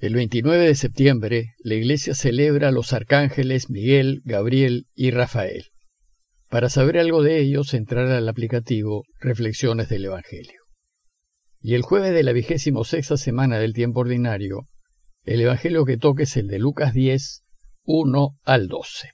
El 29 de septiembre, la Iglesia celebra a los arcángeles Miguel, Gabriel y Rafael. Para saber algo de ellos, entrar al aplicativo Reflexiones del Evangelio. Y el jueves de la vigésimo sexta semana del tiempo ordinario, el Evangelio que toque es el de Lucas 10, 1 al 12.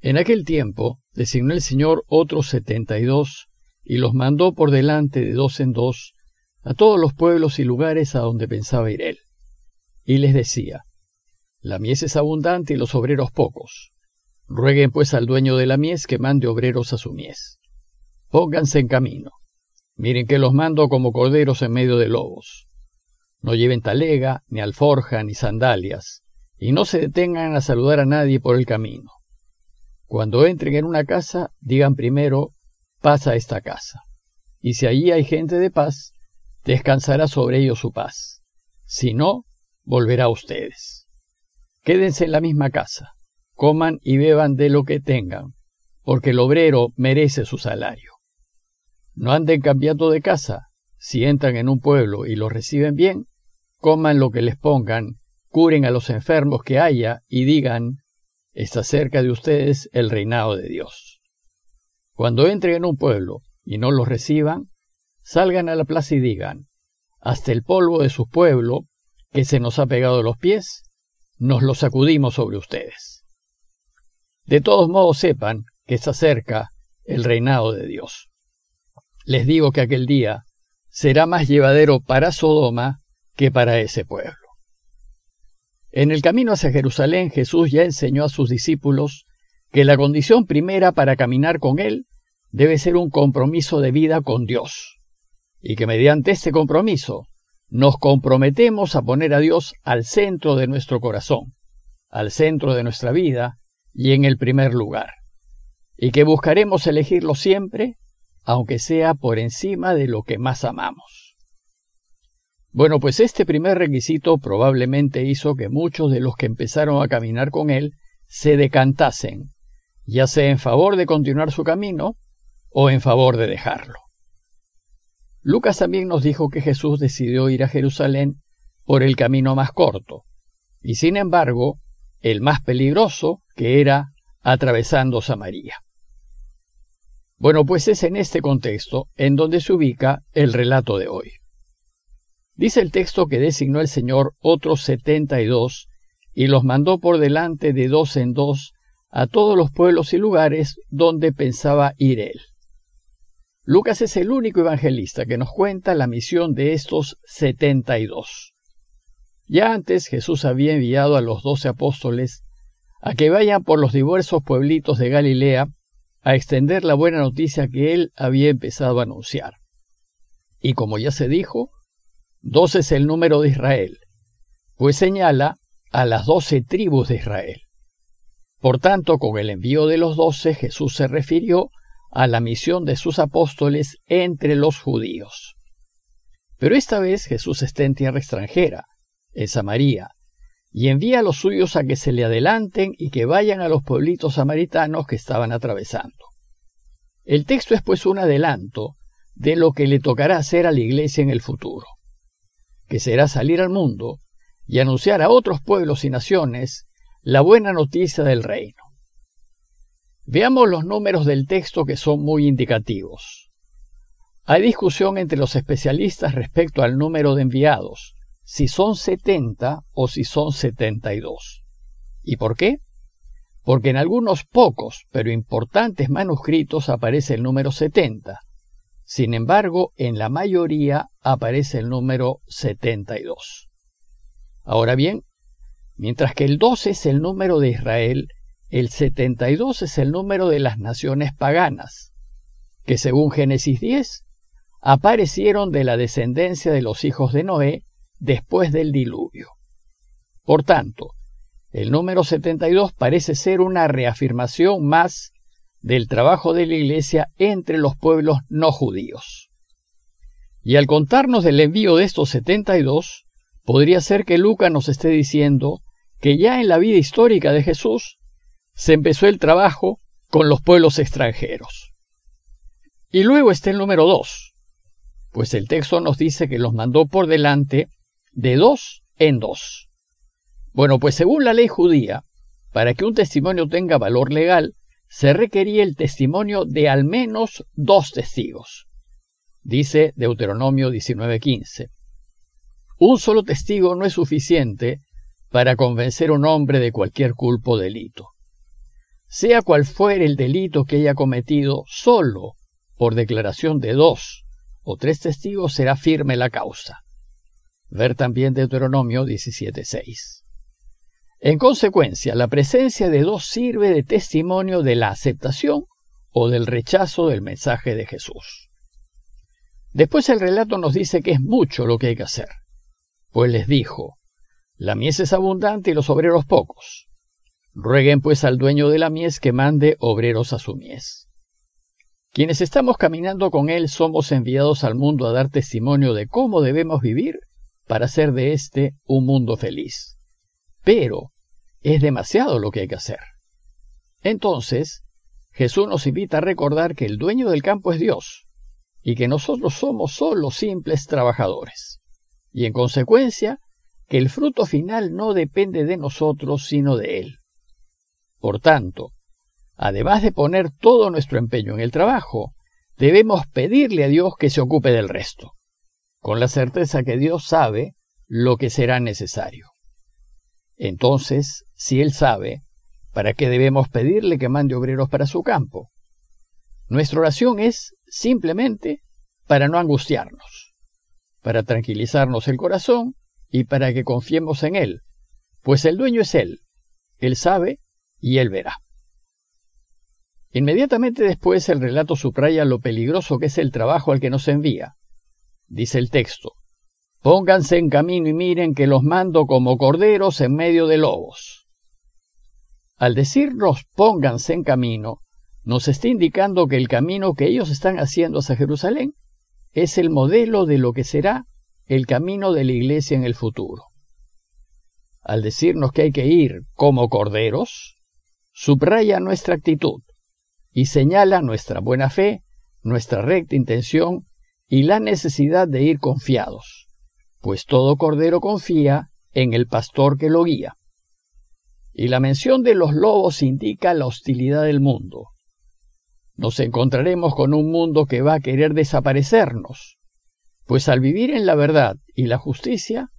En aquel tiempo designó el Señor otros setenta y dos, y los mandó por delante de dos en dos a todos los pueblos y lugares a donde pensaba ir él y les decía, La mies es abundante y los obreros pocos. Rueguen pues al dueño de la mies que mande obreros a su mies. Pónganse en camino. Miren que los mando como corderos en medio de lobos. No lleven talega, ni alforja, ni sandalias, y no se detengan a saludar a nadie por el camino. Cuando entren en una casa, digan primero, pasa esta casa. Y si allí hay gente de paz, descansará sobre ellos su paz. Si no, volverá a ustedes. Quédense en la misma casa, coman y beban de lo que tengan, porque el obrero merece su salario. No anden cambiando de casa, si entran en un pueblo y lo reciben bien, coman lo que les pongan, curen a los enfermos que haya y digan, está cerca de ustedes el reinado de Dios. Cuando entren en un pueblo y no los reciban, salgan a la plaza y digan, hasta el polvo de su pueblo que se nos ha pegado los pies, nos lo sacudimos sobre ustedes. De todos modos sepan que está cerca el reinado de Dios. Les digo que aquel día será más llevadero para Sodoma que para ese pueblo. En el camino hacia Jerusalén Jesús ya enseñó a sus discípulos que la condición primera para caminar con Él debe ser un compromiso de vida con Dios, y que mediante este compromiso nos comprometemos a poner a Dios al centro de nuestro corazón, al centro de nuestra vida y en el primer lugar, y que buscaremos elegirlo siempre, aunque sea por encima de lo que más amamos. Bueno, pues este primer requisito probablemente hizo que muchos de los que empezaron a caminar con él se decantasen, ya sea en favor de continuar su camino o en favor de dejarlo. Lucas también nos dijo que Jesús decidió ir a Jerusalén por el camino más corto, y sin embargo, el más peligroso, que era atravesando Samaria. Bueno, pues es en este contexto en donde se ubica el relato de hoy. Dice el texto que designó el Señor otros setenta y dos, y los mandó por delante de dos en dos a todos los pueblos y lugares donde pensaba ir él. Lucas es el único evangelista que nos cuenta la misión de estos setenta y dos. Ya antes Jesús había enviado a los doce apóstoles a que vayan por los diversos pueblitos de Galilea a extender la buena noticia que él había empezado a anunciar. Y como ya se dijo, doce es el número de Israel, pues señala a las doce tribus de Israel. Por tanto, con el envío de los doce Jesús se refirió a la misión de sus apóstoles entre los judíos. Pero esta vez Jesús está en tierra extranjera, en Samaria, y envía a los suyos a que se le adelanten y que vayan a los pueblitos samaritanos que estaban atravesando. El texto es pues un adelanto de lo que le tocará hacer a la iglesia en el futuro, que será salir al mundo y anunciar a otros pueblos y naciones la buena noticia del reino. Veamos los números del texto que son muy indicativos. Hay discusión entre los especialistas respecto al número de enviados, si son 70 o si son 72. ¿Y por qué? Porque en algunos pocos pero importantes manuscritos aparece el número 70. Sin embargo, en la mayoría aparece el número 72. Ahora bien, mientras que el 12 es el número de Israel, el 72 es el número de las naciones paganas, que según Génesis 10 aparecieron de la descendencia de los hijos de Noé después del diluvio. Por tanto, el número 72 parece ser una reafirmación más del trabajo de la Iglesia entre los pueblos no judíos. Y al contarnos del envío de estos 72, podría ser que Lucas nos esté diciendo que ya en la vida histórica de Jesús se empezó el trabajo con los pueblos extranjeros. Y luego está el número dos, pues el texto nos dice que los mandó por delante de dos en dos. Bueno, pues según la ley judía, para que un testimonio tenga valor legal, se requería el testimonio de al menos dos testigos. Dice Deuteronomio 19:15. Un solo testigo no es suficiente para convencer a un hombre de cualquier culpo o delito. Sea cual fuere el delito que haya cometido, solo por declaración de dos o tres testigos será firme la causa. Ver también Deuteronomio 17:6. En consecuencia, la presencia de dos sirve de testimonio de la aceptación o del rechazo del mensaje de Jesús. Después el relato nos dice que es mucho lo que hay que hacer, pues les dijo, la mies es abundante y los obreros pocos. Rueguen pues al dueño de la mies que mande obreros a su mies. Quienes estamos caminando con Él somos enviados al mundo a dar testimonio de cómo debemos vivir para hacer de éste un mundo feliz. Pero es demasiado lo que hay que hacer. Entonces, Jesús nos invita a recordar que el dueño del campo es Dios y que nosotros somos solo simples trabajadores. Y en consecuencia, que el fruto final no depende de nosotros, sino de Él. Por tanto, además de poner todo nuestro empeño en el trabajo, debemos pedirle a Dios que se ocupe del resto, con la certeza que Dios sabe lo que será necesario. Entonces, si Él sabe, ¿para qué debemos pedirle que mande obreros para su campo? Nuestra oración es simplemente para no angustiarnos, para tranquilizarnos el corazón y para que confiemos en Él, pues el dueño es Él, Él sabe y Él verá. Inmediatamente después el relato subraya lo peligroso que es el trabajo al que nos envía. Dice el texto, Pónganse en camino y miren que los mando como corderos en medio de lobos. Al decirnos pónganse en camino, nos está indicando que el camino que ellos están haciendo hacia Jerusalén es el modelo de lo que será el camino de la iglesia en el futuro. Al decirnos que hay que ir como corderos, subraya nuestra actitud y señala nuestra buena fe, nuestra recta intención y la necesidad de ir confiados, pues todo cordero confía en el pastor que lo guía. Y la mención de los lobos indica la hostilidad del mundo. Nos encontraremos con un mundo que va a querer desaparecernos, pues al vivir en la verdad y la justicia,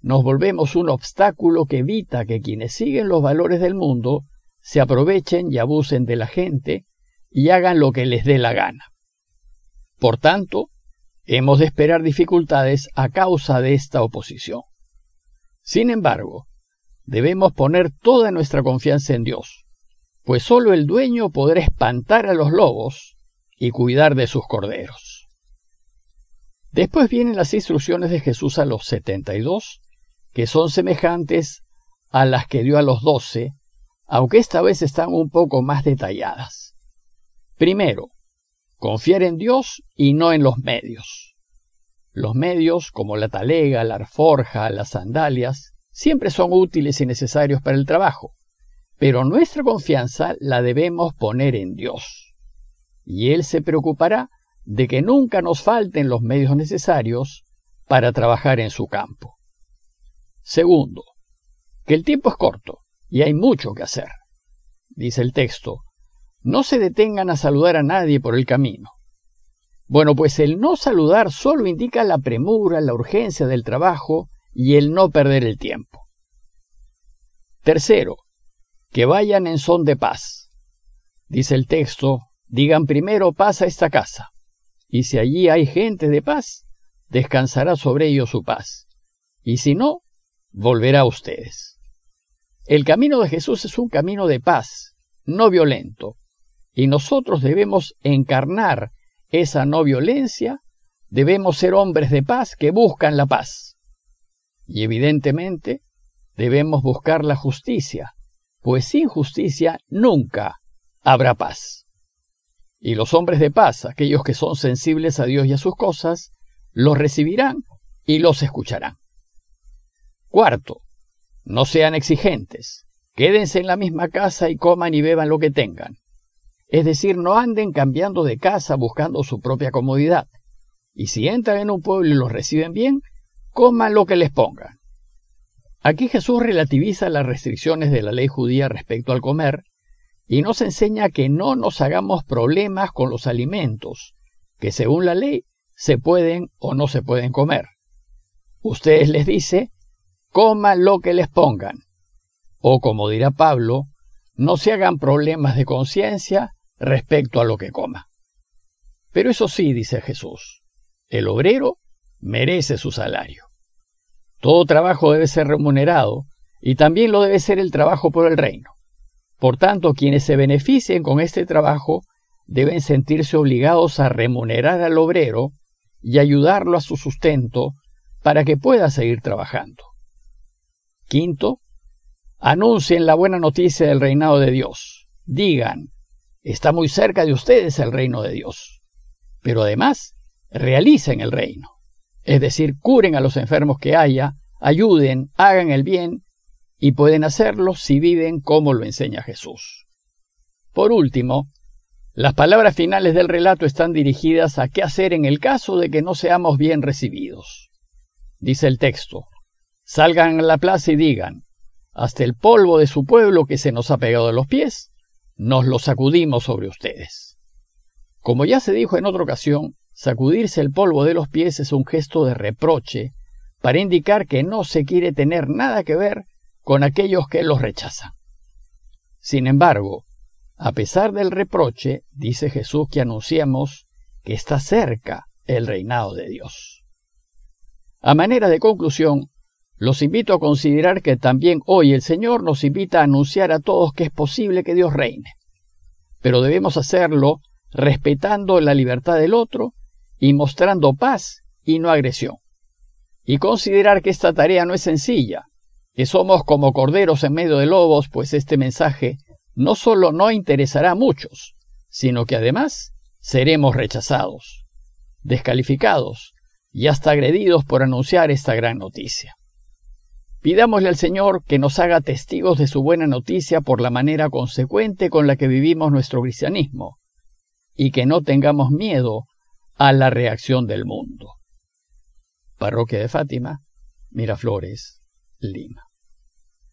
nos volvemos un obstáculo que evita que quienes siguen los valores del mundo se aprovechen y abusen de la gente y hagan lo que les dé la gana. Por tanto, hemos de esperar dificultades a causa de esta oposición. Sin embargo, debemos poner toda nuestra confianza en Dios, pues sólo el dueño podrá espantar a los lobos y cuidar de sus corderos. Después vienen las instrucciones de Jesús a los setenta y dos, que son semejantes a las que dio a los doce, aunque esta vez están un poco más detalladas. Primero, confiar en Dios y no en los medios. Los medios, como la talega, la alforja, las sandalias, siempre son útiles y necesarios para el trabajo, pero nuestra confianza la debemos poner en Dios. Y Él se preocupará de que nunca nos falten los medios necesarios para trabajar en su campo. Segundo, que el tiempo es corto y hay mucho que hacer. Dice el texto, no se detengan a saludar a nadie por el camino. Bueno, pues el no saludar solo indica la premura, la urgencia del trabajo y el no perder el tiempo. Tercero, que vayan en son de paz. Dice el texto, digan primero paz a esta casa y si allí hay gente de paz, descansará sobre ellos su paz, y si no, volverá a ustedes. El camino de Jesús es un camino de paz, no violento, y nosotros debemos encarnar esa no violencia, debemos ser hombres de paz que buscan la paz. Y evidentemente debemos buscar la justicia, pues sin justicia nunca habrá paz. Y los hombres de paz, aquellos que son sensibles a Dios y a sus cosas, los recibirán y los escucharán. Cuarto, no sean exigentes. Quédense en la misma casa y coman y beban lo que tengan. Es decir, no anden cambiando de casa buscando su propia comodidad. Y si entran en un pueblo y los reciben bien, coman lo que les pongan. Aquí Jesús relativiza las restricciones de la ley judía respecto al comer y nos enseña que no nos hagamos problemas con los alimentos, que según la ley se pueden o no se pueden comer. Ustedes les dice, coman lo que les pongan. O como dirá Pablo, no se hagan problemas de conciencia respecto a lo que coma. Pero eso sí, dice Jesús, el obrero merece su salario. Todo trabajo debe ser remunerado y también lo debe ser el trabajo por el reino. Por tanto, quienes se beneficien con este trabajo deben sentirse obligados a remunerar al obrero y ayudarlo a su sustento para que pueda seguir trabajando. Quinto, anuncien la buena noticia del reinado de Dios. Digan, está muy cerca de ustedes el reino de Dios. Pero además, realicen el reino es decir, curen a los enfermos que haya, ayuden, hagan el bien, y pueden hacerlo si viven como lo enseña Jesús. Por último, las palabras finales del relato están dirigidas a qué hacer en el caso de que no seamos bien recibidos. Dice el texto, salgan a la plaza y digan, hasta el polvo de su pueblo que se nos ha pegado a los pies, nos lo sacudimos sobre ustedes. Como ya se dijo en otra ocasión, Sacudirse el polvo de los pies es un gesto de reproche para indicar que no se quiere tener nada que ver con aquellos que los rechazan. Sin embargo, a pesar del reproche, dice Jesús que anunciamos que está cerca el reinado de Dios. A manera de conclusión, los invito a considerar que también hoy el Señor nos invita a anunciar a todos que es posible que Dios reine, pero debemos hacerlo respetando la libertad del otro y mostrando paz y no agresión. Y considerar que esta tarea no es sencilla, que somos como corderos en medio de lobos, pues este mensaje no solo no interesará a muchos, sino que además seremos rechazados, descalificados y hasta agredidos por anunciar esta gran noticia. Pidámosle al Señor que nos haga testigos de su buena noticia por la manera consecuente con la que vivimos nuestro cristianismo, y que no tengamos miedo a la reacción del mundo. Parroquia de Fátima, Miraflores, Lima.